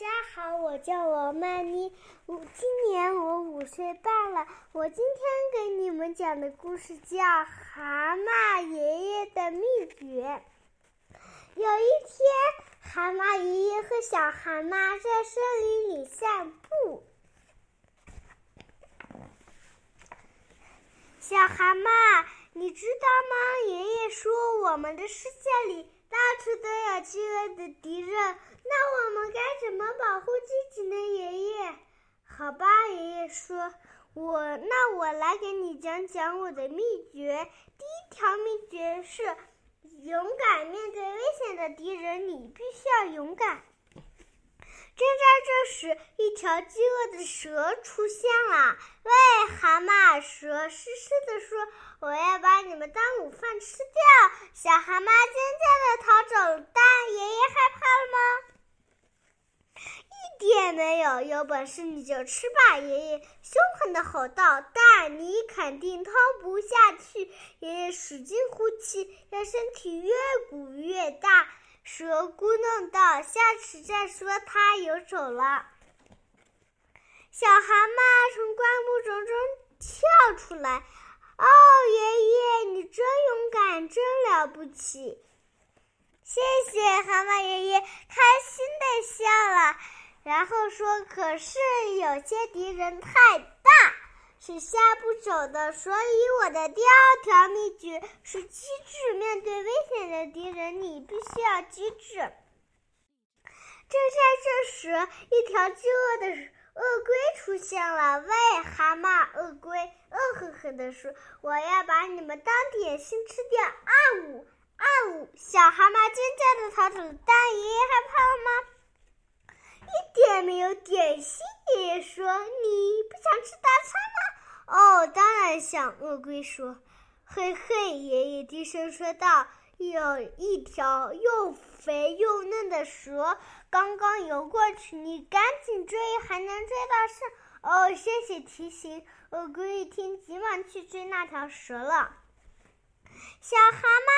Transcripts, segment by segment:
家好，我叫王曼妮，五今年我五岁半了。我今天给你们讲的故事叫《蛤蟆爷爷的秘诀》。有一天，蛤蟆爷爷和小蛤蟆在森林里散步。小蛤蟆，你知道吗？爷爷说，我们的世界里到处都有饥饿的敌人。那我们该怎么保护自己呢？爷爷，好吧，爷爷说，我那我来给你讲讲我的秘诀。第一条秘诀是勇敢面对危险的敌人，你必须要勇敢。正在这时，一条饥饿的蛇出现了。喂，蛤蟆！蛇嘶嘶的说：“我要把你们当午饭吃掉。”小蛤蟆尖叫的逃走。但爷爷害怕了吗？没有，有本事你就吃吧！爷爷凶狠的吼道。但你肯定吞不下去。爷爷使劲呼气，让身体越鼓越大。蛇咕哝道：“下次再说。”他游走了。小蛤蟆从灌木丛中跳出来。“哦，爷爷，你真勇敢，真了不起！”谢谢蛤蟆爷爷，开心的笑了，然后说：“可是有些敌人太大，是下不走的。所以我的第二条秘诀是机智。面对危险的敌人，你必须要机智。”正在这时，一条饥饿的鳄龟出现了。“喂，蛤蟆！”鳄龟恶狠狠地说，“我要把你们当点心吃掉！”啊呜！啊呜！小蛤蟆尖叫的逃走了。但爷爷害怕了吗？一点没有。点心爷爷说：“你不想吃大餐吗？”哦，当然想。鳄龟说：“嘿嘿。”爷爷低声说道：“有一条又肥又嫩的蛇刚刚游过去，你赶紧追，还能追到上。”哦，谢谢提醒。鳄龟一听，急忙去追那条蛇了。小蛤蟆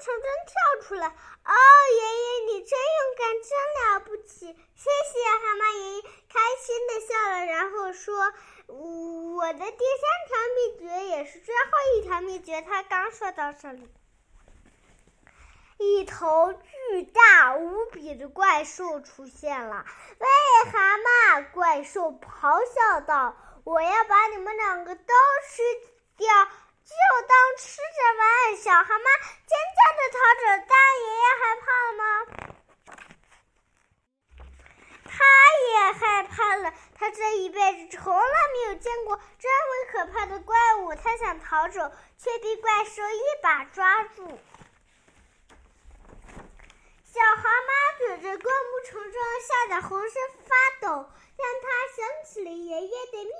从中跳出来。哦，爷爷，你真勇敢，真了不起！谢谢蛤蟆爷爷，开心的笑了，然后说：“我的第三条秘诀也是最后一条秘诀。”他刚说到这里，一头巨大无比的怪兽出现了。喂，蛤蟆！怪兽咆哮道：“我要把你们两个都吃掉！”就当吃着玩，小蛤蟆尖叫着逃走。大爷爷害怕了吗？他也害怕了。他这一辈子从来没有见过这么可怕的怪物。他想逃走，却被怪兽一把抓住。小蛤蟆躲在灌木丛中，吓得浑身发抖。但他想起了爷爷的秘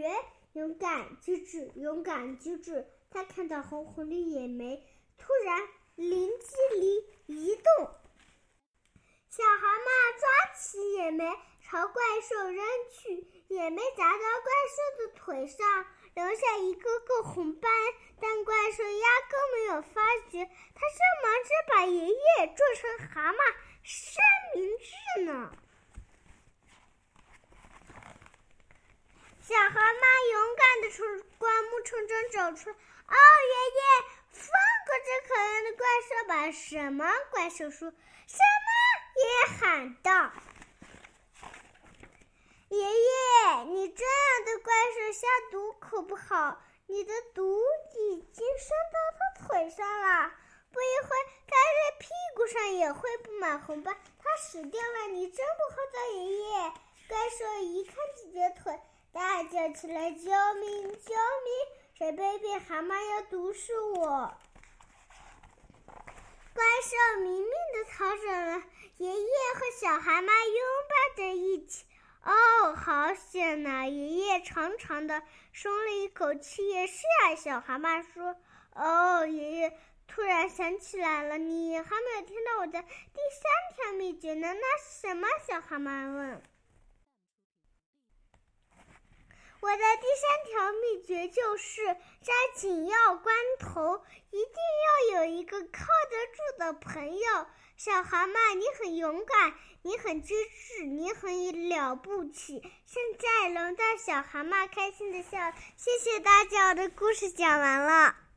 诀：勇敢机智，勇敢机智。他看到红红的野莓，突然灵机一动，小蛤蟆抓起野莓朝怪兽扔去，野莓砸到怪兽的腿上，留下一个个红斑，但怪兽压根没有发觉。它正忙着把爷爷做成蛤蟆三明治呢。小蛤蟆勇敢地从灌木丛中走出。哦，爷爷，放过这可怜的怪兽吧！什么？怪兽说。什么？爷爷喊道。爷爷，你这样的怪兽下毒可不好，你的毒已经渗到他腿上了，不一会盖在屁股上也会布满红斑，他死掉了。你真不厚道，爷爷！怪兽一看自己的腿，大叫起来：“救命！救命！”这卑鄙蛤蟆要毒死我！怪兽明明的逃走了，爷爷和小蛤蟆拥抱在一起。哦，好险呐！爷爷长长的松了一口气。是啊，小蛤蟆说。哦，爷爷突然想起来了，你还没有听到我的第三条秘诀呢。那是什么？小蛤蟆问。我的第三条秘诀就是在紧要关头，一定要有一个靠得住的朋友。小蛤蟆，你很勇敢，你很机智，你很了不起。现在轮到小蛤蟆开心的笑。谢谢大家，我的故事讲完了。